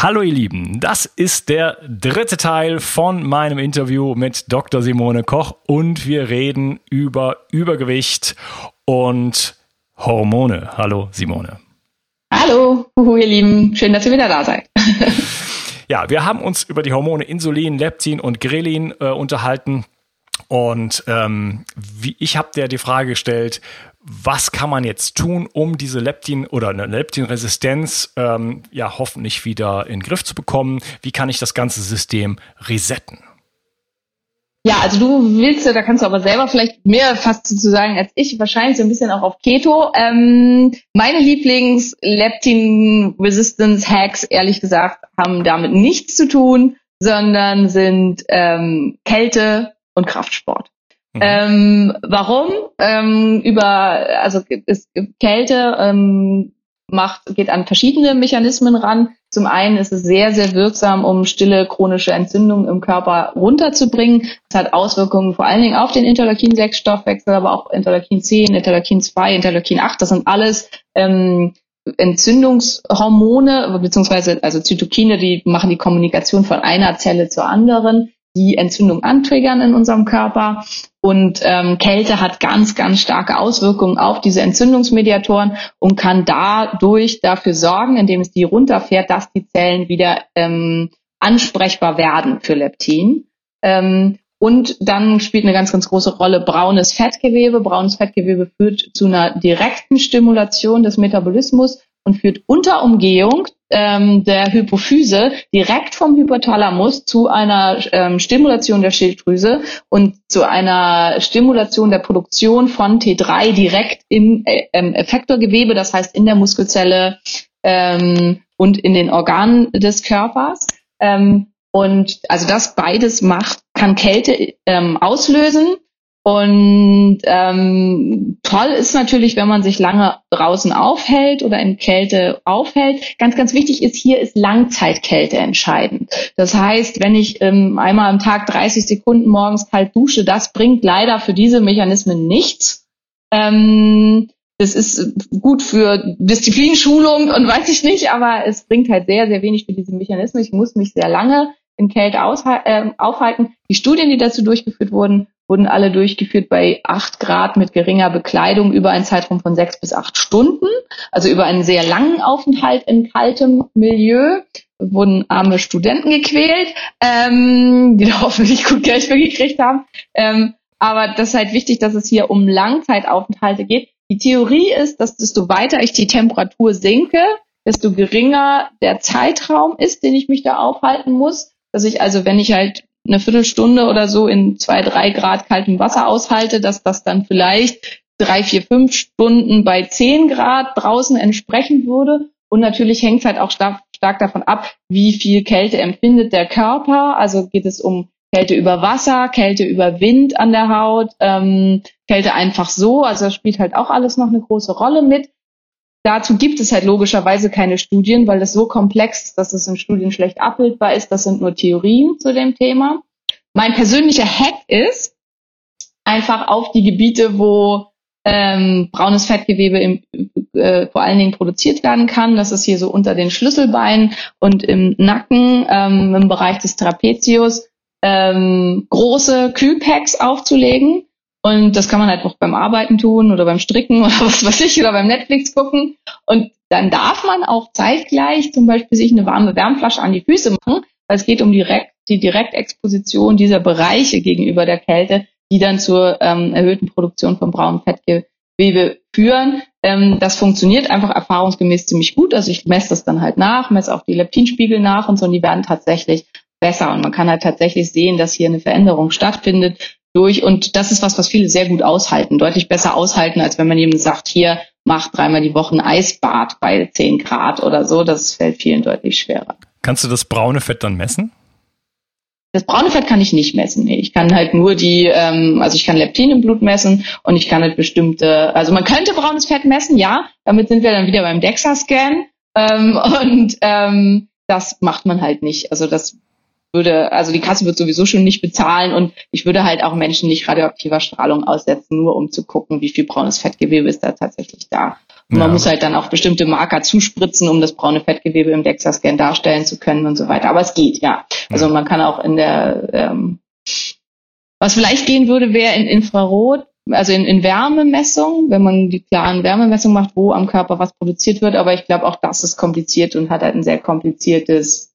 Hallo ihr Lieben, das ist der dritte Teil von meinem Interview mit Dr. Simone Koch und wir reden über Übergewicht und Hormone. Hallo Simone. Hallo, ihr Lieben, schön, dass ihr wieder da seid. ja, wir haben uns über die Hormone Insulin, Leptin und Grelin äh, unterhalten. Und ähm, wie, ich habe dir die Frage gestellt, was kann man jetzt tun, um diese Leptin oder eine Leptinresistenz ähm, ja hoffentlich wieder in den Griff zu bekommen? Wie kann ich das ganze System resetten? Ja, also du willst, da kannst du aber selber vielleicht mehr fast zu sagen als ich, wahrscheinlich so ein bisschen auch auf Keto. Ähm, meine Lieblings-Leptin-Resistance-Hacks, ehrlich gesagt, haben damit nichts zu tun, sondern sind ähm, Kälte und Kraftsport. Mhm. Ähm, warum? Ähm, über, also ist Kälte ähm, macht, geht an verschiedene Mechanismen ran. Zum einen ist es sehr, sehr wirksam, um stille chronische Entzündungen im Körper runterzubringen. Es hat Auswirkungen vor allen Dingen auf den Interleukin-6-Stoffwechsel, aber auch Interleukin 10, Interleukin 2, Interleukin 8. Das sind alles ähm, Entzündungshormone, beziehungsweise also Zytokine, die machen die Kommunikation von einer Zelle zur anderen die Entzündung antriggern in unserem Körper. Und ähm, Kälte hat ganz, ganz starke Auswirkungen auf diese Entzündungsmediatoren und kann dadurch dafür sorgen, indem es die runterfährt, dass die Zellen wieder ähm, ansprechbar werden für Leptin. Ähm, und dann spielt eine ganz, ganz große Rolle braunes Fettgewebe. Braunes Fettgewebe führt zu einer direkten Stimulation des Metabolismus und führt unter Umgehung ähm, der Hypophyse direkt vom Hypothalamus zu einer ähm, Stimulation der Schilddrüse und zu einer Stimulation der Produktion von T3 direkt im äh, Effektorgewebe, das heißt in der Muskelzelle ähm, und in den Organen des Körpers. Ähm, und also das beides macht, kann Kälte ähm, auslösen und ähm, toll ist natürlich, wenn man sich lange draußen aufhält oder in Kälte aufhält. Ganz, ganz wichtig ist hier ist Langzeitkälte entscheidend. Das heißt, wenn ich ähm, einmal am Tag 30 Sekunden morgens kalt dusche, das bringt leider für diese Mechanismen nichts. Ähm, das ist gut für Disziplinschulung und weiß ich nicht, aber es bringt halt sehr, sehr wenig für diese Mechanismen. Ich muss mich sehr lange in Kälte äh, aufhalten. Die Studien, die dazu durchgeführt wurden, wurden alle durchgeführt bei acht Grad mit geringer Bekleidung über einen Zeitraum von sechs bis acht Stunden, also über einen sehr langen Aufenthalt in kaltem Milieu wurden arme Studenten gequält, ähm, die da hoffentlich gut Geld für gekriegt haben. Ähm, aber das ist halt wichtig, dass es hier um Langzeitaufenthalte geht. Die Theorie ist, dass desto weiter ich die Temperatur senke, desto geringer der Zeitraum ist, den ich mich da aufhalten muss. Dass ich also, wenn ich halt eine Viertelstunde oder so in zwei, drei Grad kaltem Wasser aushalte, dass das dann vielleicht drei, vier, fünf Stunden bei zehn Grad draußen entsprechen würde. Und natürlich hängt es halt auch stark, stark davon ab, wie viel Kälte empfindet der Körper. Also geht es um Kälte über Wasser, Kälte über Wind an der Haut, ähm, Kälte einfach so. Also das spielt halt auch alles noch eine große Rolle mit. Dazu gibt es halt logischerweise keine Studien, weil das so komplex ist, dass es in Studien schlecht abbildbar ist. Das sind nur Theorien zu dem Thema. Mein persönlicher Hack ist, einfach auf die Gebiete, wo ähm, braunes Fettgewebe im, äh, vor allen Dingen produziert werden kann. Das ist hier so unter den Schlüsselbeinen und im Nacken, ähm, im Bereich des Trapezius, ähm, große Kühlpacks aufzulegen. Und das kann man halt auch beim Arbeiten tun oder beim Stricken oder was weiß ich oder beim Netflix gucken. Und dann darf man auch zeitgleich zum Beispiel sich eine warme Wärmflasche an die Füße machen, weil es geht um direkt, die Direktexposition dieser Bereiche gegenüber der Kälte, die dann zur ähm, erhöhten Produktion von braunem Fettgewebe führen. Ähm, das funktioniert einfach erfahrungsgemäß ziemlich gut. Also ich messe das dann halt nach, messe auch die Leptinspiegel nach und so, und die werden tatsächlich besser. Und man kann halt tatsächlich sehen, dass hier eine Veränderung stattfindet durch. Und das ist was, was viele sehr gut aushalten, deutlich besser aushalten, als wenn man jemand sagt, hier, mach dreimal die Woche ein Eisbad bei 10 Grad oder so. Das fällt vielen deutlich schwerer. Kannst du das braune Fett dann messen? Das braune Fett kann ich nicht messen. Nee. Ich kann halt nur die, ähm, also ich kann Leptin im Blut messen und ich kann halt bestimmte, also man könnte braunes Fett messen, ja. Damit sind wir dann wieder beim DEXA-Scan. Ähm, und ähm, das macht man halt nicht. Also das würde, also die Kasse wird sowieso schon nicht bezahlen und ich würde halt auch Menschen nicht radioaktiver Strahlung aussetzen, nur um zu gucken, wie viel braunes Fettgewebe ist da tatsächlich da. Und man muss halt dann auch bestimmte Marker zuspritzen, um das braune Fettgewebe im DEXA-Scan darstellen zu können und so weiter. Aber es geht, ja. Also ja. man kann auch in der, ähm, was vielleicht gehen würde, wäre in Infrarot, also in, in Wärmemessung, wenn man die klaren Wärmemessungen macht, wo am Körper was produziert wird. Aber ich glaube, auch das ist kompliziert und hat halt ein sehr kompliziertes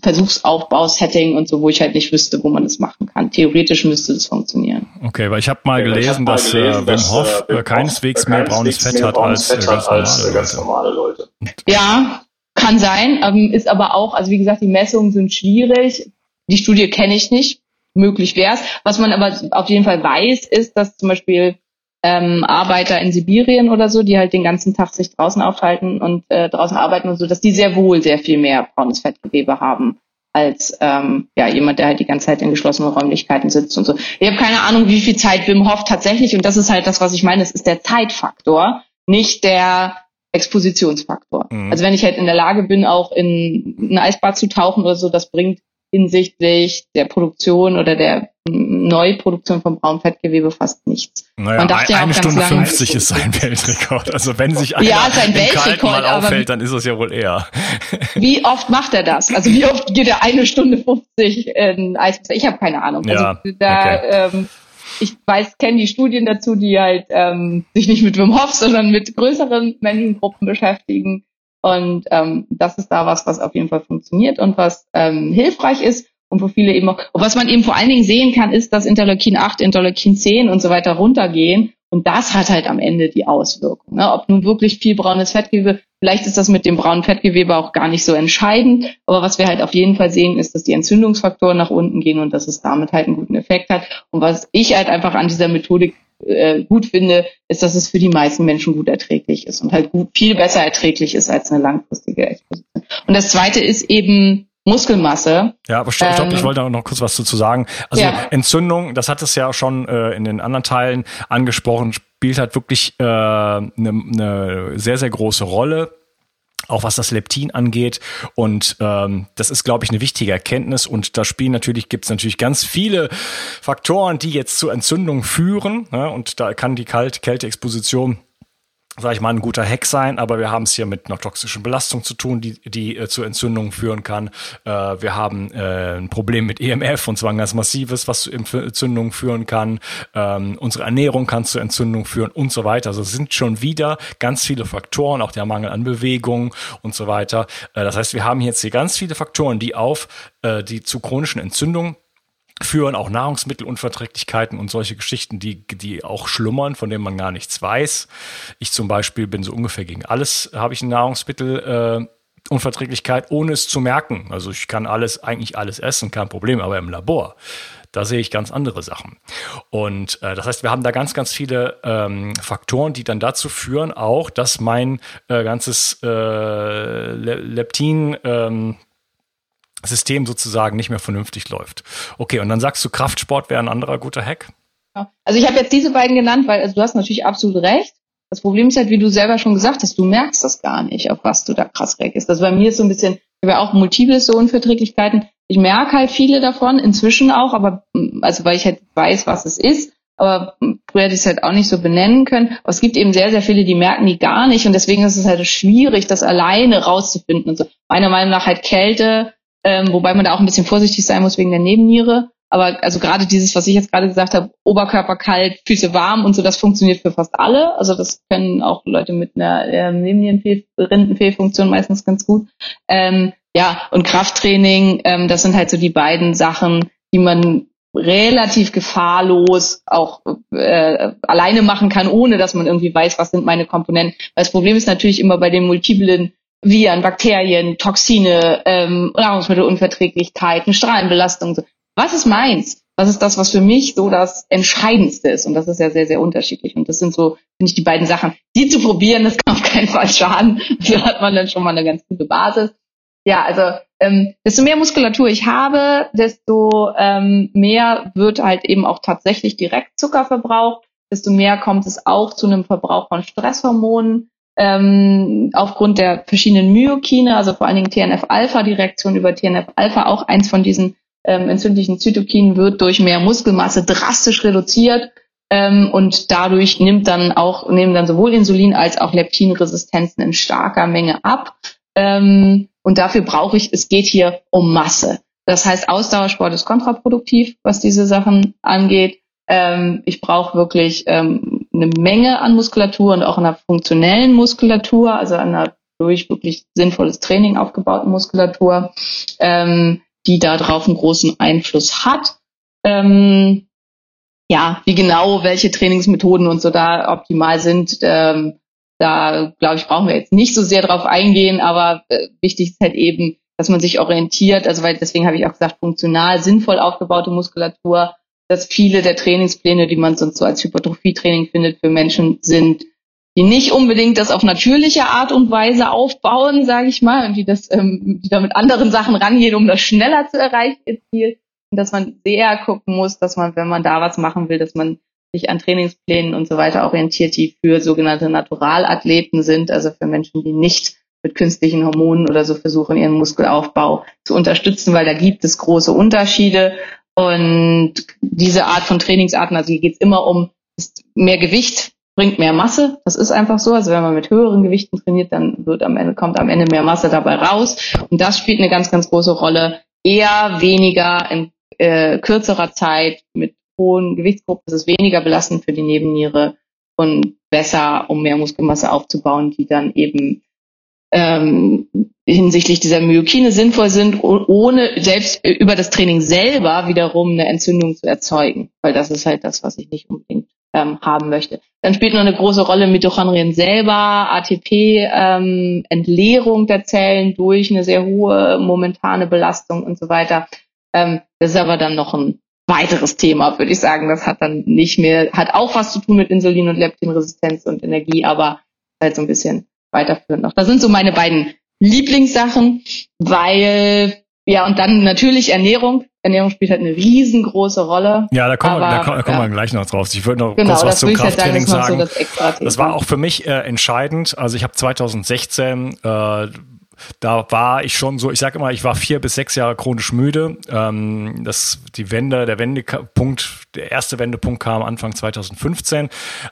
Versuchsaufbau, Setting und so, wo ich halt nicht wüsste, wo man das machen kann. Theoretisch müsste das funktionieren. Okay, weil ich habe mal, gelesen, hab dass, mal gelesen, dass Wim Hof äh, keineswegs mehr braunes Fett hat als, Fett ganz, als normale ganz, normale Leute. Ja, kann sein, ähm, ist aber auch, also wie gesagt, die Messungen sind schwierig. Die Studie kenne ich nicht. Möglich wäre es. Was man aber auf jeden Fall weiß, ist, dass zum Beispiel ähm, Arbeiter in Sibirien oder so, die halt den ganzen Tag sich draußen aufhalten und äh, draußen arbeiten und so, dass die sehr wohl sehr viel mehr braunes Fettgewebe haben als ähm, ja jemand, der halt die ganze Zeit in geschlossenen Räumlichkeiten sitzt und so. Ich habe keine Ahnung, wie viel Zeit Wim Hof tatsächlich, und das ist halt das, was ich meine, es ist der Zeitfaktor, nicht der Expositionsfaktor. Mhm. Also wenn ich halt in der Lage bin, auch in ein Eisbad zu tauchen oder so, das bringt hinsichtlich der Produktion oder der Neuproduktion von Braunfettgewebe fast nichts. Naja, Man dachte ja eine Stunde lange, 50 ist sein Weltrekord. Also wenn sich einer ja, sein Weltrekord, mal auffällt, dann ist es ja wohl eher. Wie oft macht er das? Also wie oft geht er eine Stunde 50 in Eiswasser? Ich habe keine Ahnung. Also ja, da, okay. ähm, ich weiß, kenne die Studien dazu, die halt ähm, sich nicht mit Wim Hof, sondern mit größeren Menschengruppen beschäftigen. Und ähm, das ist da was, was auf jeden Fall funktioniert und was ähm, hilfreich ist und wo viele eben auch, was man eben vor allen Dingen sehen kann, ist, dass Interleukin 8, Interleukin 10 und so weiter runtergehen. Und das hat halt am Ende die Auswirkung. Ne? Ob nun wirklich viel braunes Fettgewebe, vielleicht ist das mit dem braunen Fettgewebe auch gar nicht so entscheidend. Aber was wir halt auf jeden Fall sehen, ist, dass die Entzündungsfaktoren nach unten gehen und dass es damit halt einen guten Effekt hat. Und was ich halt einfach an dieser Methodik äh, gut finde, ist, dass es für die meisten Menschen gut erträglich ist und halt gut, viel besser erträglich ist als eine langfristige Exposition. Und das zweite ist eben Muskelmasse. Ja, aber stopp, stopp, ähm, ich wollte auch noch kurz was dazu sagen. Also ja. Entzündung, das hat es ja schon äh, in den anderen Teilen angesprochen, spielt halt wirklich eine äh, ne, ne sehr, sehr große Rolle auch was das Leptin angeht. Und ähm, das ist, glaube ich, eine wichtige Erkenntnis. Und da spielen natürlich, gibt es natürlich ganz viele Faktoren, die jetzt zu Entzündungen führen. Ne? Und da kann die Kalt Kälteexposition sag ich mal, ein guter Hack sein, aber wir haben es hier mit einer toxischen Belastung zu tun, die, die äh, zu Entzündungen führen kann. Äh, wir haben äh, ein Problem mit EMF und zwar ein ganz massives, was zu Entzündungen führen kann. Ähm, unsere Ernährung kann zu Entzündungen führen und so weiter. Also es sind schon wieder ganz viele Faktoren, auch der Mangel an Bewegung und so weiter. Äh, das heißt, wir haben jetzt hier ganz viele Faktoren, die auf äh, die zu chronischen Entzündungen führen auch Nahrungsmittelunverträglichkeiten und solche Geschichten, die, die auch schlummern, von denen man gar nichts weiß. Ich zum Beispiel bin so ungefähr gegen alles, habe ich ein Nahrungsmittel, äh, Unverträglichkeit, ohne es zu merken. Also ich kann alles, eigentlich alles essen, kein Problem, aber im Labor, da sehe ich ganz andere Sachen. Und äh, das heißt, wir haben da ganz, ganz viele ähm, Faktoren, die dann dazu führen, auch, dass mein äh, ganzes äh, Leptin ähm, System sozusagen nicht mehr vernünftig läuft. Okay, und dann sagst du, Kraftsport wäre ein anderer guter Hack? Also ich habe jetzt diese beiden genannt, weil also du hast natürlich absolut recht. Das Problem ist halt, wie du selber schon gesagt hast, du merkst das gar nicht, auf was du da krass reagierst. Also bei mir ist so ein bisschen, ich habe ja auch multiple so Unverträglichkeiten. Ich merke halt viele davon, inzwischen auch, aber also weil ich halt weiß, was es ist. Aber früher hätte ich es halt auch nicht so benennen können. Aber es gibt eben sehr, sehr viele, die merken die gar nicht. Und deswegen ist es halt schwierig, das alleine rauszufinden. Und so. Meiner Meinung nach halt Kälte, ähm, wobei man da auch ein bisschen vorsichtig sein muss wegen der Nebenniere. Aber also gerade dieses, was ich jetzt gerade gesagt habe, Oberkörper kalt, Füße warm und so, das funktioniert für fast alle. Also das können auch Leute mit einer ähm, Nebennierenrindenfehlfunktion meistens ganz gut. Ähm, ja, und Krafttraining, ähm, das sind halt so die beiden Sachen, die man relativ gefahrlos auch äh, alleine machen kann, ohne dass man irgendwie weiß, was sind meine Komponenten. Weil das Problem ist natürlich immer bei den multiplen Viren, Bakterien, Toxine, ähm, Nahrungsmittelunverträglichkeiten, Strahlenbelastung. Was ist meins? Was ist das, was für mich so das Entscheidendste ist? Und das ist ja sehr, sehr unterschiedlich. Und das sind so, finde ich, die beiden Sachen. Die zu probieren, das kann auf keinen Fall schaden. So hat man dann schon mal eine ganz gute Basis. Ja, also ähm, desto mehr Muskulatur ich habe, desto ähm, mehr wird halt eben auch tatsächlich direkt Zucker verbraucht, desto mehr kommt es auch zu einem Verbrauch von Stresshormonen ähm, aufgrund der verschiedenen Myokine, also vor allen Dingen TNF-Alpha, die Reaktion über TNF-Alpha, auch eins von diesen ähm, entzündlichen Zytokinen wird durch mehr Muskelmasse drastisch reduziert ähm, und dadurch nimmt dann auch nehmen dann sowohl Insulin als auch Leptinresistenzen in starker Menge ab. Ähm, und dafür brauche ich, es geht hier um Masse. Das heißt, Ausdauersport ist kontraproduktiv, was diese Sachen angeht. Ähm, ich brauche wirklich ähm, eine Menge an Muskulatur und auch einer funktionellen Muskulatur, also einer durch wirklich sinnvolles Training aufgebauten Muskulatur. Ähm, die da drauf einen großen Einfluss hat. Ähm, ja, wie genau welche Trainingsmethoden und so da optimal sind, ähm, da glaube ich, brauchen wir jetzt nicht so sehr drauf eingehen, aber äh, wichtig ist halt eben, dass man sich orientiert, also weil deswegen habe ich auch gesagt, funktional, sinnvoll aufgebaute Muskulatur, dass viele der Trainingspläne, die man sonst so als Hypertrophie-Training findet, für Menschen sind, die nicht unbedingt das auf natürliche Art und Weise aufbauen, sage ich mal, und die das, ähm, die da mit anderen Sachen rangehen, um das schneller zu erreichen, ihr Ziel. Und dass man sehr gucken muss, dass man, wenn man da was machen will, dass man sich an Trainingsplänen und so weiter orientiert, die für sogenannte Naturalathleten sind, also für Menschen, die nicht mit künstlichen Hormonen oder so versuchen, ihren Muskelaufbau zu unterstützen, weil da gibt es große Unterschiede. Und diese Art von Trainingsarten, also hier geht es immer um mehr Gewicht, bringt mehr Masse. Das ist einfach so. Also wenn man mit höheren Gewichten trainiert, dann wird am Ende, kommt am Ende mehr Masse dabei raus. Und das spielt eine ganz, ganz große Rolle. Eher weniger in äh, kürzerer Zeit mit hohen Gewichtsgruppen. Das ist weniger belastend für die Nebenniere und besser, um mehr Muskelmasse aufzubauen, die dann eben ähm, hinsichtlich dieser Myokine sinnvoll sind, ohne selbst über das Training selber wiederum eine Entzündung zu erzeugen. Weil das ist halt das, was ich nicht unbedingt ähm, haben möchte. Dann spielt noch eine große Rolle Mitochondrien selber, ATP, ähm, Entleerung der Zellen durch eine sehr hohe momentane Belastung und so weiter. Ähm, das ist aber dann noch ein weiteres Thema, würde ich sagen. Das hat dann nicht mehr, hat auch was zu tun mit Insulin und Leptinresistenz und Energie, aber halt so ein bisschen weiterführend noch. Das sind so meine beiden Lieblingssachen, weil ja, und dann natürlich Ernährung. Ernährung spielt halt eine riesengroße Rolle. Ja, da kommen, aber, wir, da kommen, da kommen ja. wir gleich noch drauf. Ich würde noch genau, kurz was zum Krafttraining sagen. Das, so das, das, war auch für mich äh, entscheidend. Also ich habe 2016 äh, da war ich schon so, ich sage immer, ich war vier bis sechs Jahre chronisch müde. Ähm, das, die Wende, der Wendepunkt, der erste Wendepunkt kam Anfang 2015,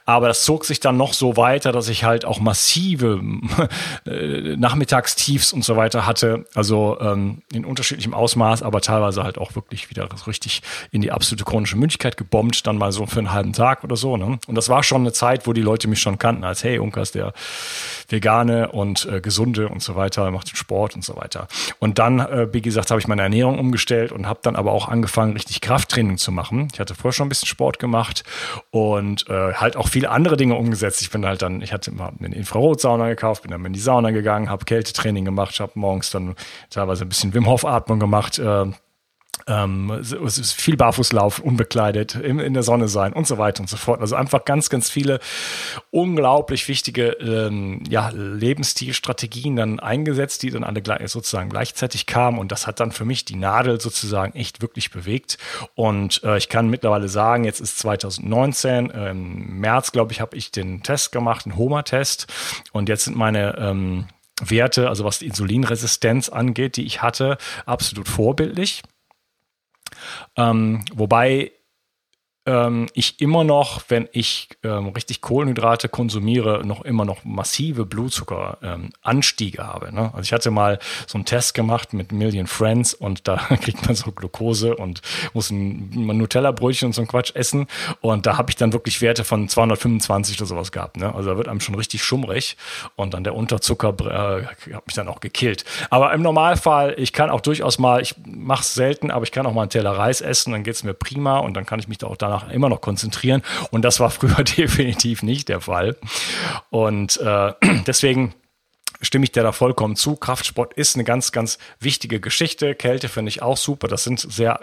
aber das zog sich dann noch so weiter, dass ich halt auch massive äh, Nachmittagstiefs und so weiter hatte, also ähm, in unterschiedlichem Ausmaß, aber teilweise halt auch wirklich wieder richtig in die absolute chronische Müdigkeit gebombt, dann mal so für einen halben Tag oder so. Ne? Und das war schon eine Zeit, wo die Leute mich schon kannten als, hey, Unkas, der vegane und äh, gesunde und so weiter, macht den Sport und so weiter. Und dann, äh, wie gesagt, habe ich meine Ernährung umgestellt und habe dann aber auch angefangen, richtig Krafttraining zu machen. Ich hatte vorher schon ein bisschen Sport gemacht und äh, halt auch viele andere Dinge umgesetzt. Ich bin halt dann, ich hatte mal eine Infrarotsauna gekauft, bin dann in die Sauna gegangen, habe Kältetraining gemacht, habe morgens dann teilweise ein bisschen Wim Hof Atmung gemacht. Äh, ähm, es ist viel Barfußlauf, unbekleidet, in, in, der Sonne sein und so weiter und so fort. Also einfach ganz, ganz viele unglaublich wichtige ähm, ja, Lebensstilstrategien dann eingesetzt, die dann alle sozusagen gleichzeitig kamen. Und das hat dann für mich die Nadel sozusagen echt wirklich bewegt. Und äh, ich kann mittlerweile sagen, jetzt ist 2019, äh, im März, glaube ich, habe ich den Test gemacht, einen Homa-Test. Und jetzt sind meine ähm, Werte, also was die Insulinresistenz angeht, die ich hatte, absolut vorbildlich. Ähm, wobei ähm, ich immer noch, wenn ich ähm, richtig Kohlenhydrate konsumiere, noch immer noch massive Blutzuckeranstiege ähm, habe. Ne? Also ich hatte mal so einen Test gemacht mit Million Friends und da kriegt man so Glucose und muss ein, Nutella-Brötchen und so ein Quatsch essen. Und da habe ich dann wirklich Werte von 225 oder sowas gehabt. Ne? Also da wird einem schon richtig schummrig und dann der Unterzucker äh, hat mich dann auch gekillt. Aber im Normalfall, ich kann auch durchaus mal, ich mache es selten, aber ich kann auch mal einen Teller Reis essen, dann geht es mir prima und dann kann ich mich da auch da danach immer noch konzentrieren. Und das war früher definitiv nicht der Fall. Und äh, deswegen stimme ich dir da vollkommen zu. Kraftsport ist eine ganz, ganz wichtige Geschichte. Kälte finde ich auch super. Das sind sehr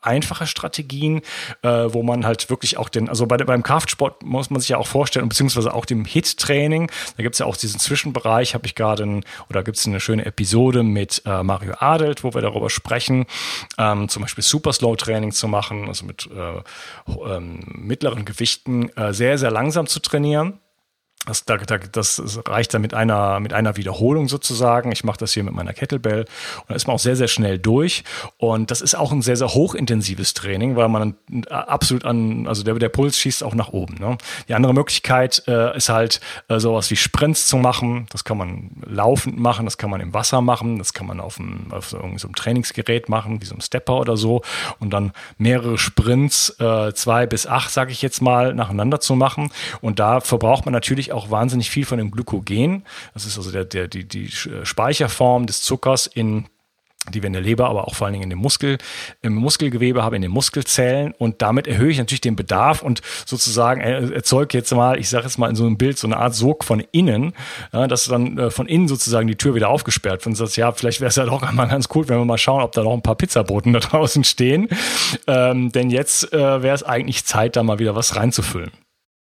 einfache Strategien, äh, wo man halt wirklich auch den, also bei, beim Kraftsport muss man sich ja auch vorstellen, beziehungsweise auch dem HIT-Training, da gibt's ja auch diesen Zwischenbereich, habe ich gerade, oder gibt's eine schöne Episode mit äh, Mario Adelt, wo wir darüber sprechen, ähm, zum Beispiel Super Slow Training zu machen, also mit äh, ähm, mittleren Gewichten äh, sehr, sehr langsam zu trainieren das, das reicht dann mit einer, mit einer Wiederholung sozusagen. Ich mache das hier mit meiner Kettlebell und da ist man auch sehr, sehr schnell durch. Und das ist auch ein sehr, sehr hochintensives Training, weil man absolut an, also der, der Puls schießt auch nach oben. Ne? Die andere Möglichkeit äh, ist halt äh, sowas wie Sprints zu machen. Das kann man laufend machen, das kann man im Wasser machen, das kann man auf, einem, auf so einem Trainingsgerät machen, wie so einem Stepper oder so. Und dann mehrere Sprints, äh, zwei bis acht, sage ich jetzt mal, nacheinander zu machen. Und da verbraucht man natürlich auch wahnsinnig viel von dem Glykogen. Das ist also der, der, die, die Speicherform des Zuckers in die wir in der Leber, aber auch vor allen Dingen in dem Muskel, im Muskelgewebe haben, in den Muskelzellen und damit erhöhe ich natürlich den Bedarf und sozusagen erzeuge jetzt mal, ich sage jetzt mal in so einem Bild, so eine Art Sog von innen, ja, dass dann äh, von innen sozusagen die Tür wieder aufgesperrt wird und sagst, ja, vielleicht wäre es ja doch einmal ganz cool, wenn wir mal schauen, ob da noch ein paar Pizzaboten da draußen stehen, ähm, denn jetzt äh, wäre es eigentlich Zeit, da mal wieder was reinzufüllen.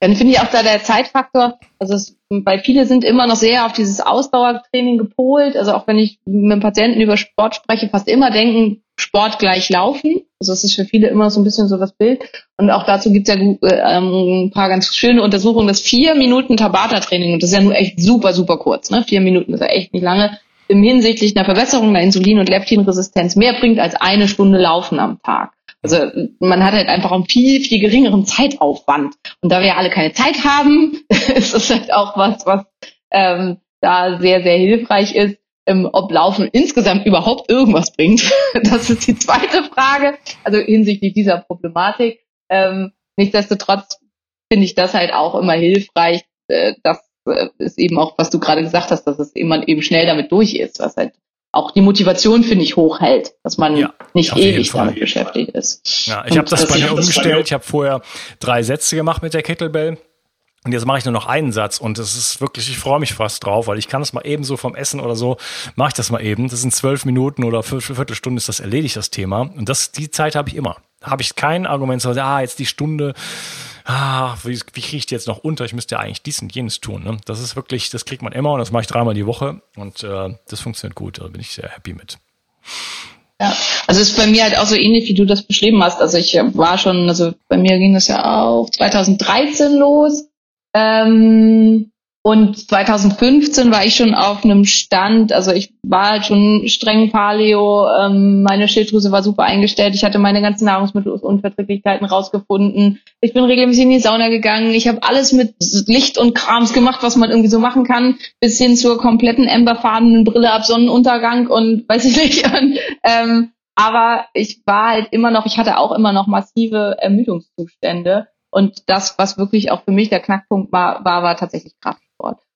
Dann finde ich auch da der Zeitfaktor, also es, weil viele sind immer noch sehr auf dieses Ausdauertraining gepolt, also auch wenn ich mit Patienten über Sport spreche, fast immer denken, Sport gleich Laufen. Also es ist für viele immer so ein bisschen so das Bild. Und auch dazu gibt es ja äh, ähm, ein paar ganz schöne Untersuchungen, dass vier Minuten Tabata-Training, und das ist ja nur echt super, super kurz, ne? Vier Minuten ist ja echt nicht lange, im hinsichtlich einer Verbesserung der Insulin- und Leptinresistenz mehr bringt als eine Stunde Laufen am Tag. Also man hat halt einfach einen viel, viel geringeren Zeitaufwand. Und da wir ja alle keine Zeit haben, ist es halt auch was, was ähm, da sehr, sehr hilfreich ist. Ähm, ob Laufen insgesamt überhaupt irgendwas bringt, das ist die zweite Frage. Also hinsichtlich dieser Problematik. Ähm, nichtsdestotrotz finde ich das halt auch immer hilfreich, äh, dass äh, ist eben auch, was du gerade gesagt hast, dass es immer eben schnell damit durch ist, was halt auch die Motivation, finde ich, hochhält, dass man ja, nicht ewig damit beschäftigt ist. Ja, ich habe das, das bei mir umgestellt. Ich habe vorher drei Sätze gemacht mit der Kettlebell. Und jetzt mache ich nur noch einen Satz und es ist wirklich, ich freue mich fast drauf, weil ich kann es mal eben so vom Essen oder so, mache ich das mal eben. Das sind zwölf Minuten oder Viertelstunde ist das erledigt, das Thema. Und das, die Zeit habe ich immer. Da habe ich kein Argument, so, ah, jetzt die Stunde, ah, wie, wie kriege ich die jetzt noch unter? Ich müsste ja eigentlich dies und jenes tun. Ne? Das ist wirklich, das kriegt man immer und das mache ich dreimal die Woche und äh, das funktioniert gut. Da bin ich sehr happy mit. Ja, also ist bei mir halt auch so ähnlich, wie du das beschrieben hast. Also ich war schon, also bei mir ging das ja auch 2013 los ähm, und 2015 war ich schon auf einem Stand, also ich war halt schon streng Paleo, ähm, meine Schilddrüse war super eingestellt, ich hatte meine ganzen Nahrungsmittelunverträglichkeiten rausgefunden, ich bin regelmäßig in die Sauna gegangen, ich habe alles mit Licht und Krams gemacht, was man irgendwie so machen kann, bis hin zur kompletten emberfarbenen Brille ab Sonnenuntergang und weiß ich nicht. Und, ähm, aber ich war halt immer noch, ich hatte auch immer noch massive Ermüdungszustände. Und das, was wirklich auch für mich der Knackpunkt war, war, war tatsächlich Kraftsport.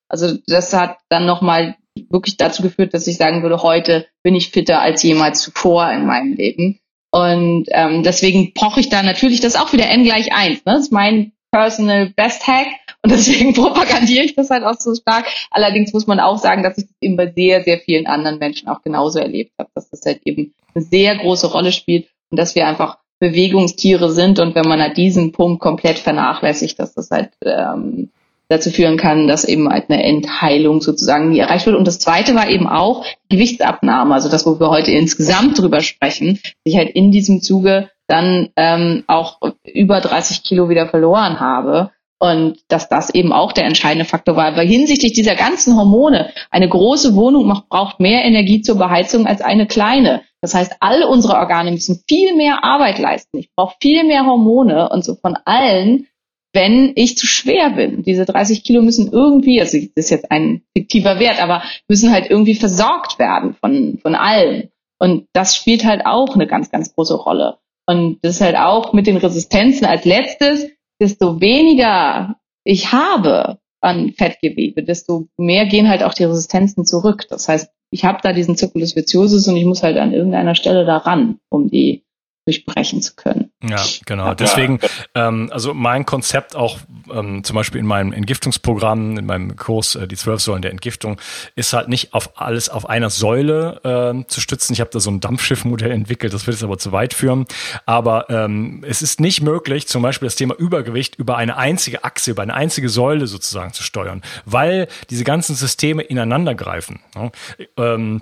Also das hat dann nochmal wirklich dazu geführt, dass ich sagen würde, heute bin ich fitter als jemals zuvor in meinem Leben. Und ähm, deswegen poche ich da natürlich das auch wieder n gleich eins. Ne? Das ist mein Personal Best Hack und deswegen propagandiere ich das halt auch so stark. Allerdings muss man auch sagen, dass ich das eben bei sehr, sehr vielen anderen Menschen auch genauso erlebt habe, dass das halt eben eine sehr große Rolle spielt und dass wir einfach Bewegungstiere sind und wenn man halt diesen Punkt komplett vernachlässigt, dass das halt ähm, dazu führen kann, dass eben halt eine Entheilung sozusagen nie erreicht wird. Und das zweite war eben auch Gewichtsabnahme, also das, wo wir heute insgesamt drüber sprechen, ich halt in diesem Zuge dann ähm, auch über 30 Kilo wieder verloren habe. Und dass das eben auch der entscheidende Faktor war. Weil hinsichtlich dieser ganzen Hormone, eine große Wohnung braucht mehr Energie zur Beheizung als eine kleine. Das heißt, alle unsere Organe müssen viel mehr Arbeit leisten. Ich brauche viel mehr Hormone und so von allen, wenn ich zu schwer bin. Diese 30 Kilo müssen irgendwie, also das ist jetzt ein fiktiver Wert, aber müssen halt irgendwie versorgt werden von, von allen. Und das spielt halt auch eine ganz, ganz große Rolle. Und das ist halt auch mit den Resistenzen als letztes, desto weniger ich habe an Fettgewebe, desto mehr gehen halt auch die Resistenzen zurück. Das heißt, ich habe da diesen Zirkulus viciosus und ich muss halt an irgendeiner Stelle da ran, um die durchbrechen zu können. Ja, genau. Deswegen, ähm, also mein Konzept auch ähm, zum Beispiel in meinem Entgiftungsprogramm, in meinem Kurs, äh, die zwölf Säulen der Entgiftung, ist halt nicht auf alles auf einer Säule äh, zu stützen. Ich habe da so ein Dampfschiffmodell entwickelt, das wird jetzt aber zu weit führen. Aber ähm, es ist nicht möglich, zum Beispiel das Thema Übergewicht über eine einzige Achse, über eine einzige Säule sozusagen zu steuern, weil diese ganzen Systeme ineinander greifen. Ja? Ähm,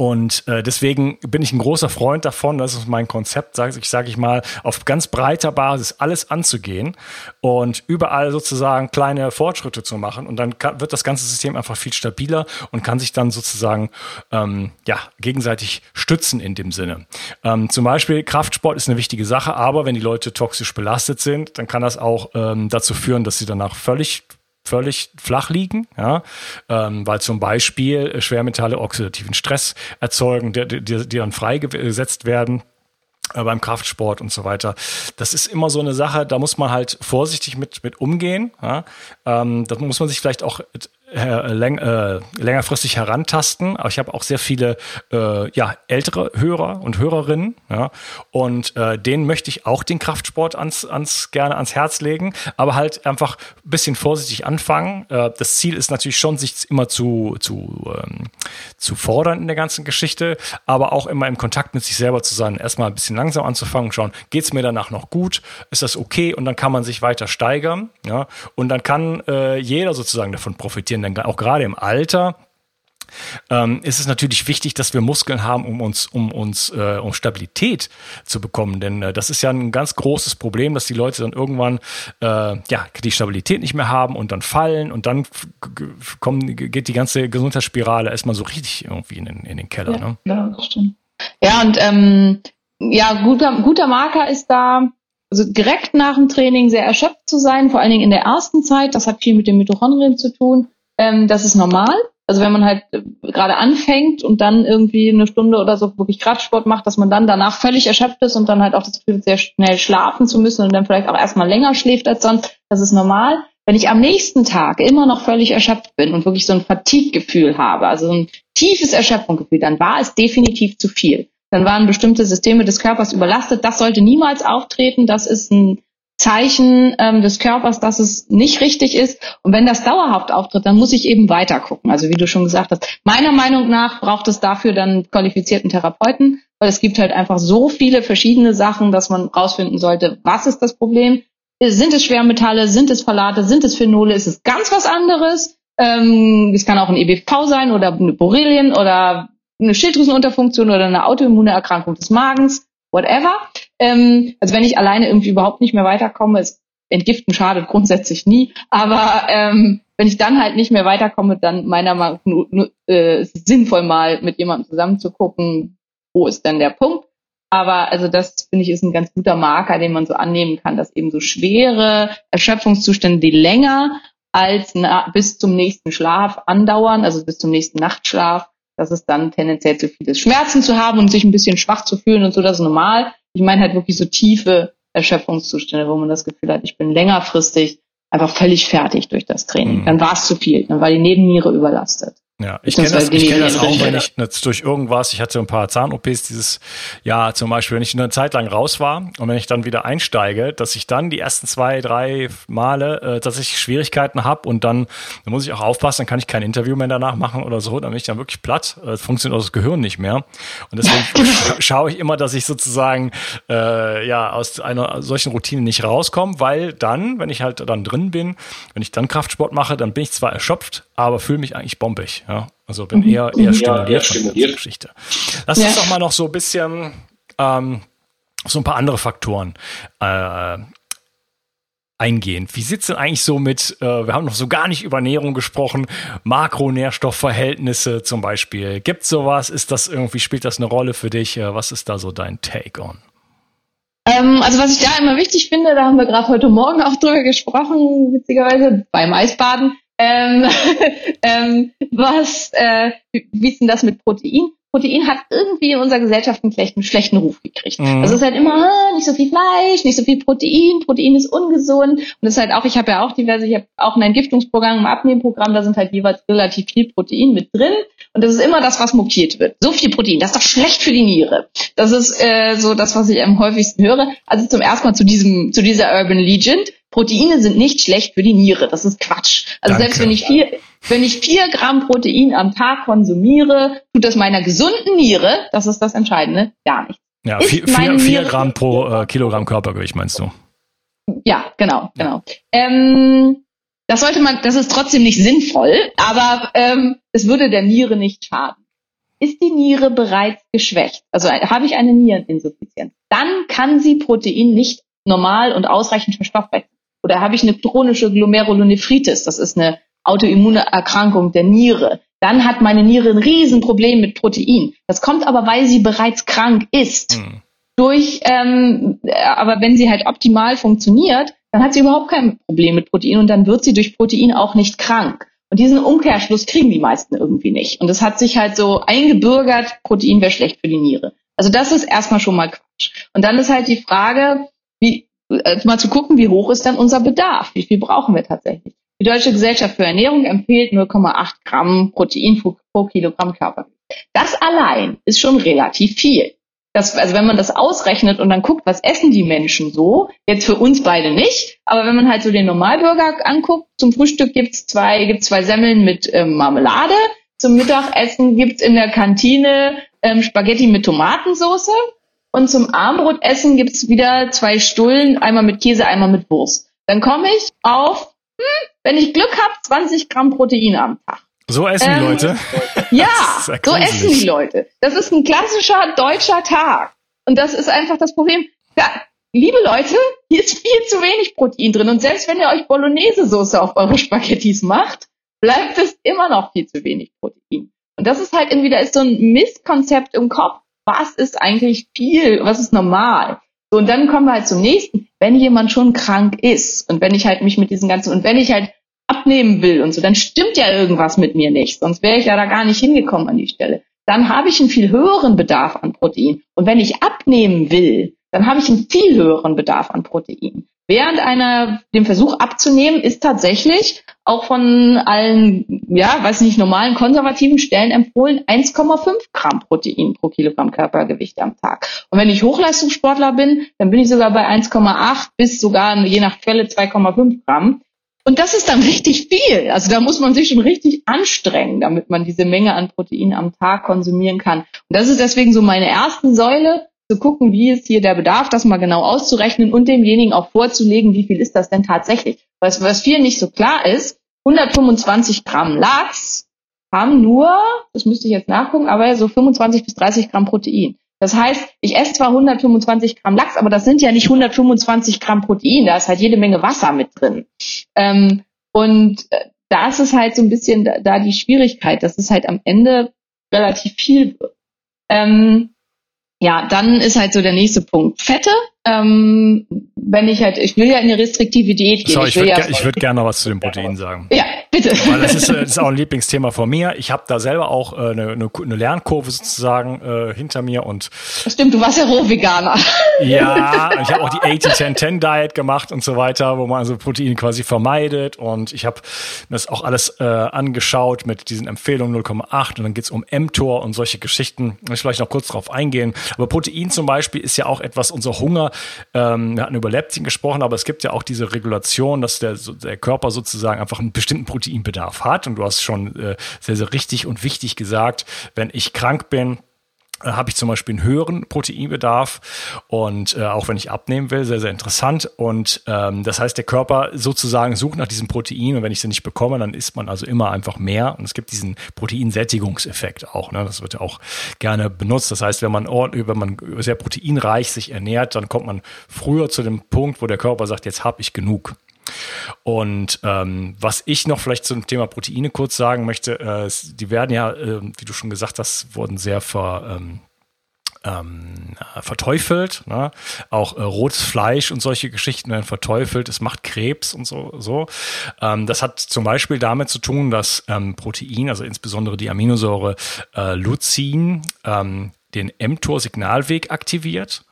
und äh, deswegen bin ich ein großer Freund davon, das ist mein Konzept, sage ich, sag ich mal, auf ganz breiter Basis alles anzugehen und überall sozusagen kleine Fortschritte zu machen. Und dann kann, wird das ganze System einfach viel stabiler und kann sich dann sozusagen ähm, ja, gegenseitig stützen in dem Sinne. Ähm, zum Beispiel Kraftsport ist eine wichtige Sache, aber wenn die Leute toxisch belastet sind, dann kann das auch ähm, dazu führen, dass sie danach völlig völlig flach liegen, ja, ähm, weil zum Beispiel Schwermetalle oxidativen Stress erzeugen, die, die, die dann freigesetzt werden äh, beim Kraftsport und so weiter. Das ist immer so eine Sache, da muss man halt vorsichtig mit, mit umgehen. Ja? Ähm, da muss man sich vielleicht auch äh, läng, äh, längerfristig herantasten. Aber ich habe auch sehr viele äh, ja, ältere Hörer und Hörerinnen. Ja? Und äh, denen möchte ich auch den Kraftsport ans, ans, gerne ans Herz legen, aber halt einfach ein bisschen vorsichtig anfangen. Äh, das Ziel ist natürlich schon, sich immer zu, zu, ähm, zu fordern in der ganzen Geschichte, aber auch immer im Kontakt mit sich selber zu sein. Erstmal ein bisschen langsam anzufangen, schauen, geht's mir danach noch gut? Ist das okay? Und dann kann man sich weiter steigern. Ja? Und dann kann äh, jeder sozusagen davon profitieren denn auch gerade im Alter ähm, ist es natürlich wichtig, dass wir Muskeln haben, um uns, um uns, äh, um Stabilität zu bekommen. Denn äh, das ist ja ein ganz großes Problem, dass die Leute dann irgendwann äh, ja die Stabilität nicht mehr haben und dann fallen und dann kommen, geht die ganze Gesundheitsspirale erstmal so richtig irgendwie in, in den Keller. Ja, ne? ja das stimmt. Ja, und ähm, ja, guter, guter Marker ist da, also direkt nach dem Training sehr erschöpft zu sein, vor allen Dingen in der ersten Zeit. Das hat viel mit den Mitochondrien zu tun. Ähm, das ist normal. Also wenn man halt äh, gerade anfängt und dann irgendwie eine Stunde oder so wirklich Kraftsport macht, dass man dann danach völlig erschöpft ist und dann halt auch das Gefühl, sehr schnell schlafen zu müssen und dann vielleicht auch erstmal länger schläft als sonst, das ist normal. Wenn ich am nächsten Tag immer noch völlig erschöpft bin und wirklich so ein Fatigue-Gefühl habe, also ein tiefes Erschöpfungsgefühl, dann war es definitiv zu viel. Dann waren bestimmte Systeme des Körpers überlastet. Das sollte niemals auftreten. Das ist ein Zeichen ähm, des Körpers, dass es nicht richtig ist. Und wenn das dauerhaft auftritt, dann muss ich eben weiter gucken. Also wie du schon gesagt hast, meiner Meinung nach braucht es dafür dann qualifizierten Therapeuten, weil es gibt halt einfach so viele verschiedene Sachen, dass man rausfinden sollte, was ist das Problem? Sind es Schwermetalle? Sind es Phthalate? Sind es Phenole? Ist es ganz was anderes? Ähm, es kann auch ein EBV sein oder eine Borrelien oder eine Schilddrüsenunterfunktion oder eine autoimmune Erkrankung des Magens whatever. Ähm, also wenn ich alleine irgendwie überhaupt nicht mehr weiterkomme, ist entgiften schadet grundsätzlich nie, aber ähm, wenn ich dann halt nicht mehr weiterkomme, dann meiner Meinung nach äh, ist es sinnvoll mal mit jemandem zusammen zu gucken, wo ist denn der Punkt. Aber also das finde ich ist ein ganz guter Marker, den man so annehmen kann, dass eben so schwere Erschöpfungszustände, die länger als na, bis zum nächsten Schlaf andauern, also bis zum nächsten Nachtschlaf, dass es dann tendenziell zu viel ist. Schmerzen zu haben und sich ein bisschen schwach zu fühlen und so, das ist normal. Ich meine halt wirklich so tiefe Erschöpfungszustände, wo man das Gefühl hat, ich bin längerfristig einfach völlig fertig durch das Training. Mhm. Dann war es zu viel, dann war die Nebenniere überlastet. Ja, ich kenne das, ich kenn das auch, wenn ich jetzt durch irgendwas, ich hatte ein paar Zahn-OPs dieses Jahr zum Beispiel, wenn ich eine Zeit lang raus war und wenn ich dann wieder einsteige, dass ich dann die ersten zwei, drei Male äh, tatsächlich Schwierigkeiten habe und dann, dann muss ich auch aufpassen, dann kann ich kein Interview mehr danach machen oder so, dann bin ich dann wirklich platt, äh, funktioniert auch das Gehirn nicht mehr. Und deswegen schaue ich immer, dass ich sozusagen äh, ja aus einer solchen Routine nicht rauskomme, weil dann, wenn ich halt dann drin bin, wenn ich dann Kraftsport mache, dann bin ich zwar erschöpft, aber fühle mich eigentlich bombig. Ja, also bin mhm. eher, eher stimuliert, ja, eher stimuliert. Geschichte. Lass ja. uns doch mal noch so ein bisschen ähm, so ein paar andere Faktoren äh, eingehen. Wie sieht's denn eigentlich so mit, äh, wir haben noch so gar nicht über Ernährung gesprochen, Makronährstoffverhältnisse zum Beispiel. Gibt's sowas? Ist das irgendwie, spielt das eine Rolle für dich? Äh, was ist da so dein Take on? Ähm, also was ich da immer wichtig finde, da haben wir gerade heute Morgen auch drüber gesprochen, witzigerweise beim Eisbaden, ähm, ähm, was, äh, wie ist denn das mit Protein? Protein hat irgendwie in unserer Gesellschaft einen schlechten, schlechten Ruf gekriegt. Mhm. Also es ist halt immer ah, nicht so viel Fleisch, nicht so viel Protein, Protein ist ungesund. Und das ist halt auch, ich habe ja auch diverse, ich habe auch ein Entgiftungsprogramm, ein Abnehmprogramm, da sind halt jeweils relativ viel Protein mit drin. Und das ist immer das, was mokiert wird. So viel Protein, das ist doch schlecht für die Niere. Das ist äh, so das, was ich am häufigsten höre. Also zum ersten Mal zu diesem, zu dieser Urban Legend. Proteine sind nicht schlecht für die Niere. Das ist Quatsch. Also Danke. selbst wenn ich vier, wenn ich vier Gramm Protein am Tag konsumiere, tut das meiner gesunden Niere, das ist das Entscheidende, gar nichts. Ja, vier, vier, vier Gramm pro äh, Kilogramm Körpergewicht meinst du? Ja, genau, genau. Ähm, das sollte man, das ist trotzdem nicht sinnvoll, aber ähm, es würde der Niere nicht schaden. Ist die Niere bereits geschwächt, also habe ich eine Niereninsuffizienz, dann kann sie Protein nicht normal und ausreichend verstoffwechseln. Oder habe ich eine chronische Glomerulonephritis, das ist eine autoimmune Erkrankung der Niere. Dann hat meine Niere ein Riesenproblem mit Protein. Das kommt aber, weil sie bereits krank ist. Mhm. Durch, ähm, aber wenn sie halt optimal funktioniert, dann hat sie überhaupt kein Problem mit Protein und dann wird sie durch Protein auch nicht krank. Und diesen Umkehrschluss kriegen die meisten irgendwie nicht. Und es hat sich halt so eingebürgert, Protein wäre schlecht für die Niere. Also das ist erstmal schon mal Quatsch. Und dann ist halt die Frage, äh, mal zu gucken, wie hoch ist dann unser Bedarf? Wie viel brauchen wir tatsächlich? Die Deutsche Gesellschaft für Ernährung empfiehlt 0,8 Gramm Protein pro, pro Kilogramm Körpergewicht. Das allein ist schon relativ viel. Das, also wenn man das ausrechnet und dann guckt, was essen die Menschen so, jetzt für uns beide nicht, aber wenn man halt so den Normalbürger anguckt, zum Frühstück gibt's zwei, gibt's zwei Semmeln mit ähm, Marmelade, zum Mittagessen gibt's in der Kantine ähm, Spaghetti mit Tomatensauce und zum Abendbrotessen gibt's wieder zwei Stullen, einmal mit Käse, einmal mit Wurst. Dann komme ich auf, hm, wenn ich Glück habe, 20 Gramm Protein am Tag. So essen ähm, die Leute. Ja, so essen die Leute. Das ist ein klassischer deutscher Tag. Und das ist einfach das Problem. Ja, liebe Leute, hier ist viel zu wenig Protein drin. Und selbst wenn ihr euch Bolognese-Soße auf eure Spaghettis macht, bleibt es immer noch viel zu wenig Protein. Und das ist halt irgendwie, da ist so ein Misskonzept im Kopf. Was ist eigentlich viel? Was ist normal? So, und dann kommen wir halt zum nächsten. Wenn jemand schon krank ist und wenn ich halt mich mit diesen ganzen, und wenn ich halt abnehmen will und so, dann stimmt ja irgendwas mit mir nicht. Sonst wäre ich ja da gar nicht hingekommen an die Stelle. Dann habe ich einen viel höheren Bedarf an Protein. Und wenn ich abnehmen will, dann habe ich einen viel höheren Bedarf an Protein. Während einer, dem Versuch abzunehmen, ist tatsächlich auch von allen, ja, weiß nicht, normalen konservativen Stellen empfohlen 1,5 Gramm Protein pro Kilogramm Körpergewicht am Tag. Und wenn ich Hochleistungssportler bin, dann bin ich sogar bei 1,8 bis sogar je nach Quelle 2,5 Gramm. Und das ist dann richtig viel. Also da muss man sich schon richtig anstrengen, damit man diese Menge an Protein am Tag konsumieren kann. Und das ist deswegen so meine erste Säule, zu gucken, wie ist hier der Bedarf, das mal genau auszurechnen und demjenigen auch vorzulegen, wie viel ist das denn tatsächlich. Was, was vielen nicht so klar ist, 125 Gramm Lachs haben nur, das müsste ich jetzt nachgucken, aber so 25 bis 30 Gramm Protein. Das heißt, ich esse zwar 125 Gramm Lachs, aber das sind ja nicht 125 Gramm Protein, da ist halt jede Menge Wasser mit drin. Ähm, und äh, da ist halt so ein bisschen da, da die Schwierigkeit, dass es halt am Ende relativ viel wird. Ähm, ja, dann ist halt so der nächste Punkt. Fette, ähm, wenn ich halt, ich will ja in eine restriktive Diät gehen. So, ich, ich würde ja ich würd gerne noch was zu den Proteinen sagen. Ja, bitte. Weil das ist, äh, das ist auch ein Lieblingsthema von mir. Ich habe da selber auch äh, eine, eine, eine Lernkurve sozusagen äh, hinter mir und Stimmt, du warst ja Rohveganer. Ja, ich habe auch die 80-10-10-Diet gemacht und so weiter, wo man also Proteine quasi vermeidet und ich habe das auch alles äh, angeschaut mit diesen Empfehlungen 0,8 und dann geht's um mTOR und solche Geschichten. Ich vielleicht noch kurz drauf eingehen. Aber Protein zum Beispiel ist ja auch etwas, unser Hunger ähm, wir hatten über Leptin gesprochen, aber es gibt ja auch diese Regulation, dass der, der Körper sozusagen einfach einen bestimmten Proteinbedarf hat. Und du hast schon äh, sehr, sehr richtig und wichtig gesagt, wenn ich krank bin, äh, habe ich zum Beispiel einen höheren Proteinbedarf und äh, auch wenn ich abnehmen will, sehr, sehr interessant. Und ähm, das heißt, der Körper sozusagen sucht nach diesem Protein und wenn ich sie nicht bekomme, dann isst man also immer einfach mehr. Und es gibt diesen Proteinsättigungseffekt auch. Ne? Das wird ja auch gerne benutzt. Das heißt, wenn man, wenn man sehr proteinreich sich ernährt, dann kommt man früher zu dem Punkt, wo der Körper sagt, jetzt habe ich genug. Und ähm, was ich noch vielleicht zum Thema Proteine kurz sagen möchte, äh, die werden ja, äh, wie du schon gesagt hast, wurden sehr ver, ähm, ähm, verteufelt. Ne? Auch äh, rotes Fleisch und solche Geschichten werden verteufelt. Es macht Krebs und so. so. Ähm, das hat zum Beispiel damit zu tun, dass ähm, Protein, also insbesondere die Aminosäure äh, Leucin, ähm, den mTOR-Signalweg aktiviert.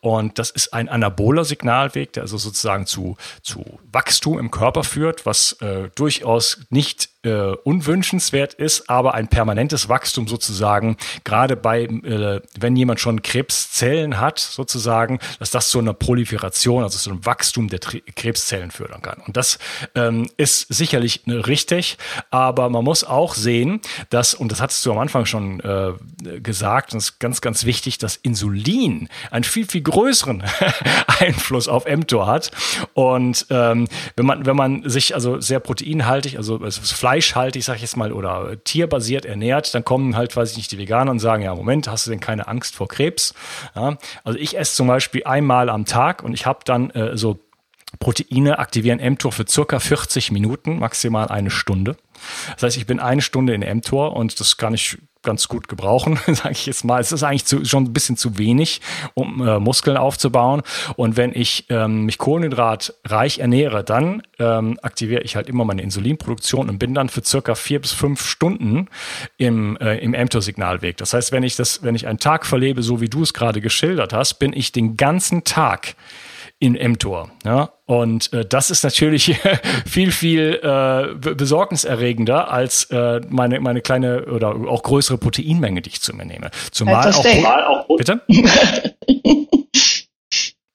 Und das ist ein anaboler Signalweg, der also sozusagen zu, zu Wachstum im Körper führt, was äh, durchaus nicht äh, unwünschenswert ist, aber ein permanentes Wachstum sozusagen, gerade bei, äh, wenn jemand schon Krebszellen hat, sozusagen, dass das zu einer Proliferation, also zu einem Wachstum der Tri Krebszellen fördern kann. Und das ähm, ist sicherlich äh, richtig, aber man muss auch sehen, dass, und das hattest du am Anfang schon äh, gesagt, und das ist ganz, ganz wichtig, dass Insulin einen viel, viel größeren Einfluss auf mTOR hat. Und ähm, wenn man, wenn man sich also sehr proteinhaltig, also Fleisch fleischhaltig, sag ich jetzt mal, oder tierbasiert ernährt, dann kommen halt, weiß ich nicht, die Veganer und sagen, ja, Moment, hast du denn keine Angst vor Krebs? Ja, also ich esse zum Beispiel einmal am Tag und ich habe dann äh, so Proteine aktivieren mTOR für circa 40 Minuten, maximal eine Stunde. Das heißt, ich bin eine Stunde in mTOR und das kann ich ganz gut gebrauchen, sage ich jetzt mal. Es ist eigentlich zu, schon ein bisschen zu wenig, um äh, Muskeln aufzubauen. Und wenn ich ähm, mich kohlenhydratreich ernähre, dann ähm, aktiviere ich halt immer meine Insulinproduktion und bin dann für circa vier bis fünf Stunden im, äh, im mTOR-Signalweg. Das heißt, wenn ich das, wenn ich einen Tag verlebe, so wie du es gerade geschildert hast, bin ich den ganzen Tag in mTOR. Ja? Und äh, das ist natürlich viel, viel äh, besorgniserregender als äh, meine, meine kleine oder auch größere Proteinmenge, die ich zu mir nehme. Zumal als auch, auch. Bitte?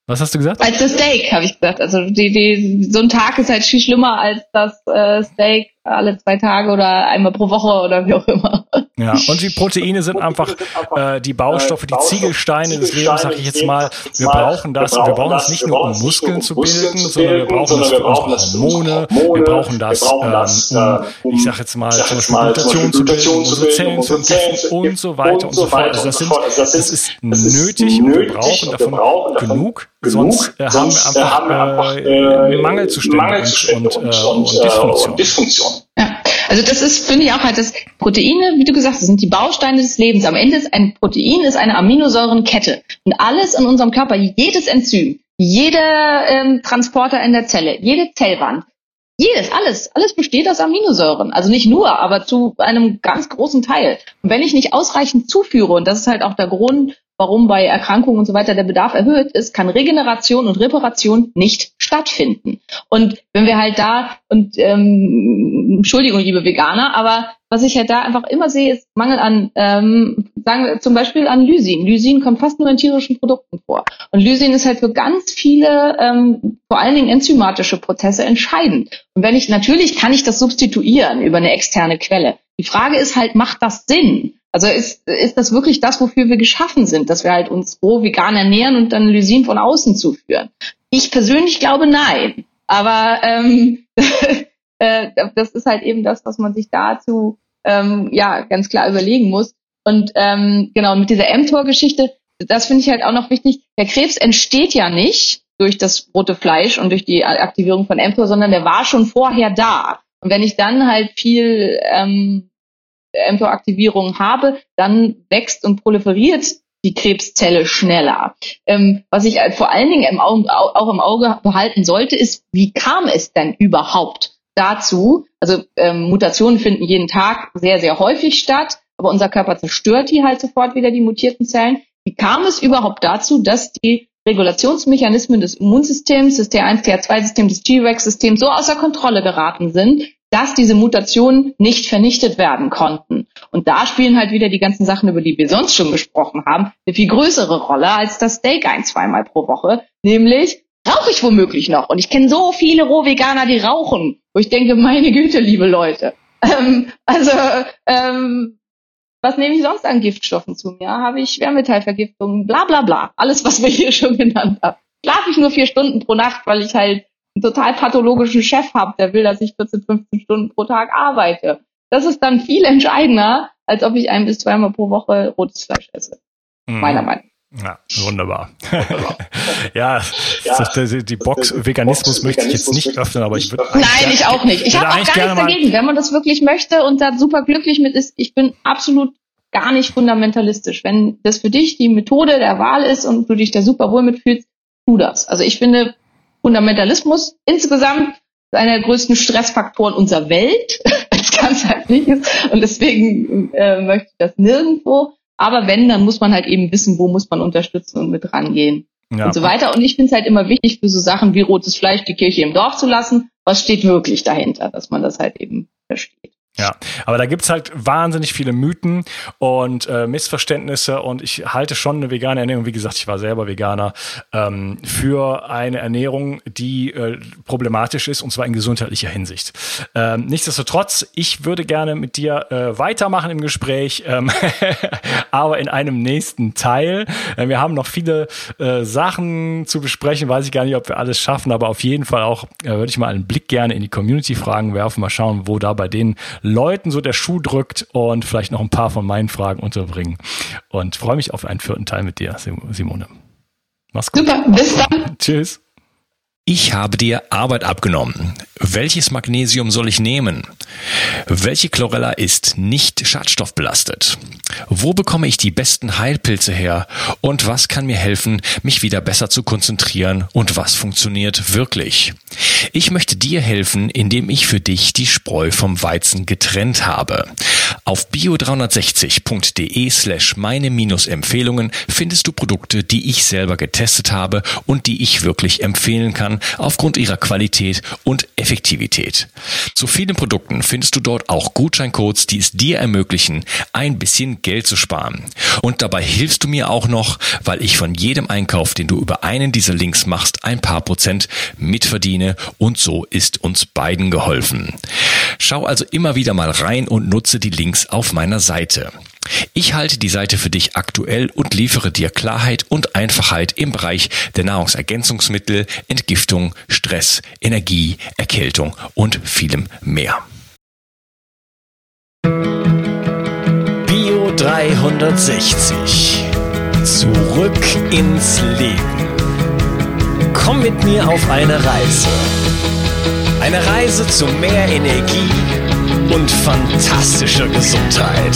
Was hast du gesagt? Als das Steak, habe ich gesagt. Also die, die, so ein Tag ist halt viel schlimmer als das äh, Steak alle zwei Tage oder einmal pro Woche oder wie auch immer. Ja, und die Proteine sind einfach äh, die Baustoffe, die Ziegelsteine des Lebens, sag ich jetzt mal. Wir brauchen das und wir brauchen das nicht nur, um Muskeln zu bilden, sondern wir brauchen das für unsere Hormone, wir brauchen das, ähm, um, ich sag jetzt mal, zum Beispiel Mutation zu bilden, unsere Zellen zu entgiften und so weiter und so fort. Also das, sind, das ist nötig und wir brauchen davon genug, sonst äh, haben wir einfach äh, Mangelzustände und, und, äh, und Dysfunktion. Ja. Also das ist, finde ich auch halt, dass Proteine, wie du gesagt hast, sind die Bausteine des Lebens. Am Ende ist ein Protein ist eine Aminosäurenkette. Und alles in unserem Körper, jedes Enzym, jeder ähm, Transporter in der Zelle, jede Zellwand, jedes, alles, alles besteht aus Aminosäuren. Also nicht nur, aber zu einem ganz großen Teil. Und wenn ich nicht ausreichend zuführe, und das ist halt auch der Grund, warum bei Erkrankungen und so weiter der Bedarf erhöht ist, kann Regeneration und Reparation nicht stattfinden. Und wenn wir halt da, und ähm, Entschuldigung, liebe Veganer, aber was ich halt da einfach immer sehe, ist Mangel an, ähm, sagen wir zum Beispiel an Lysin. Lysin kommt fast nur in tierischen Produkten vor. Und Lysin ist halt für ganz viele, ähm, vor allen Dingen enzymatische Prozesse entscheidend. Und wenn ich, natürlich kann ich das substituieren über eine externe Quelle. Die Frage ist halt, macht das Sinn? Also ist, ist das wirklich das, wofür wir geschaffen sind, dass wir halt uns roh vegan ernähren und dann Lysin von außen zuführen? Ich persönlich glaube nein. Aber ähm, äh, das ist halt eben das, was man sich dazu ähm, ja ganz klar überlegen muss. Und ähm, genau, mit dieser mTOR-Geschichte, das finde ich halt auch noch wichtig. Der Krebs entsteht ja nicht durch das rote Fleisch und durch die Aktivierung von mTOR, sondern der war schon vorher da. Und wenn ich dann halt viel ähm, mTOR-Aktivierung habe, dann wächst und proliferiert die Krebszelle schneller. Ähm, was ich vor allen Dingen im Auge, auch im Auge behalten sollte, ist, wie kam es denn überhaupt dazu? Also ähm, Mutationen finden jeden Tag sehr, sehr häufig statt, aber unser Körper zerstört die halt sofort wieder, die mutierten Zellen. Wie kam es überhaupt dazu, dass die Regulationsmechanismen des Immunsystems, des T1, T2-Systems, des T-Rex-Systems so außer Kontrolle geraten sind, dass diese Mutationen nicht vernichtet werden konnten. Und da spielen halt wieder die ganzen Sachen, über die wir sonst schon gesprochen haben, eine viel größere Rolle als das Steak ein, zweimal pro Woche. Nämlich, rauche ich womöglich noch? Und ich kenne so viele Rohveganer, die rauchen. Wo ich denke, meine Güte, liebe Leute. Ähm, also, ähm, was nehme ich sonst an Giftstoffen zu mir? Habe ich Schwermetallvergiftungen, bla bla bla. Alles, was wir hier schon genannt haben. Schlafe ich nur vier Stunden pro Nacht, weil ich halt einen total pathologischen Chef habe, der will, dass ich 14, 15 Stunden pro Tag arbeite. Das ist dann viel entscheidender, als ob ich ein bis zweimal pro Woche rotes Fleisch esse. Mhm. Meiner Meinung ja, wunderbar. ja, ja die, die Box Veganismus möchte ich jetzt nicht öffnen, aber ich würde. Nein, ich auch nicht. Ich habe auch gar nichts dagegen, wenn man das wirklich möchte und da super glücklich mit ist. Ich bin absolut gar nicht fundamentalistisch. Wenn das für dich die Methode der Wahl ist und du dich da super wohl mitfühlst, tu das. Also ich finde, Fundamentalismus insgesamt ist einer der größten Stressfaktoren unserer Welt, als ganzheitliches. Und deswegen äh, möchte ich das nirgendwo. Aber wenn, dann muss man halt eben wissen, wo muss man unterstützen und mit rangehen. Ja. Und so weiter. Und ich finde es halt immer wichtig für so Sachen wie rotes Fleisch die Kirche im Dorf zu lassen. Was steht wirklich dahinter, dass man das halt eben versteht. Ja, aber da gibt's halt wahnsinnig viele Mythen und äh, Missverständnisse und ich halte schon eine vegane Ernährung, wie gesagt, ich war selber Veganer, ähm, für eine Ernährung, die äh, problematisch ist und zwar in gesundheitlicher Hinsicht. Ähm, nichtsdestotrotz, ich würde gerne mit dir äh, weitermachen im Gespräch, ähm, aber in einem nächsten Teil. Äh, wir haben noch viele äh, Sachen zu besprechen, weiß ich gar nicht, ob wir alles schaffen, aber auf jeden Fall auch äh, würde ich mal einen Blick gerne in die Community-Fragen werfen, mal schauen, wo da bei denen Leuten so der Schuh drückt und vielleicht noch ein paar von meinen Fragen unterbringen. Und freue mich auf einen vierten Teil mit dir, Simone. Mach's gut. Super, bis dann. Tschüss. Ich habe dir Arbeit abgenommen. Welches Magnesium soll ich nehmen? Welche Chlorella ist nicht schadstoffbelastet? Wo bekomme ich die besten Heilpilze her? Und was kann mir helfen, mich wieder besser zu konzentrieren? Und was funktioniert wirklich? Ich möchte dir helfen, indem ich für dich die Spreu vom Weizen getrennt habe. Auf bio360.de slash meine Empfehlungen findest du Produkte, die ich selber getestet habe und die ich wirklich empfehlen kann aufgrund ihrer Qualität und Effektivität. Zu vielen Produkten findest du dort auch Gutscheincodes, die es dir ermöglichen, ein bisschen Geld zu sparen. Und dabei hilfst du mir auch noch, weil ich von jedem Einkauf, den du über einen dieser Links machst, ein paar Prozent mitverdiene und so ist uns beiden geholfen. Schau also immer wieder mal rein und nutze die Links auf meiner Seite. Ich halte die Seite für dich aktuell und liefere dir Klarheit und Einfachheit im Bereich der Nahrungsergänzungsmittel, Entgiftung, Stress, Energie, Erkältung und vielem mehr. Bio 360. Zurück ins Leben. Komm mit mir auf eine Reise. Eine Reise zu mehr Energie und fantastischer Gesundheit.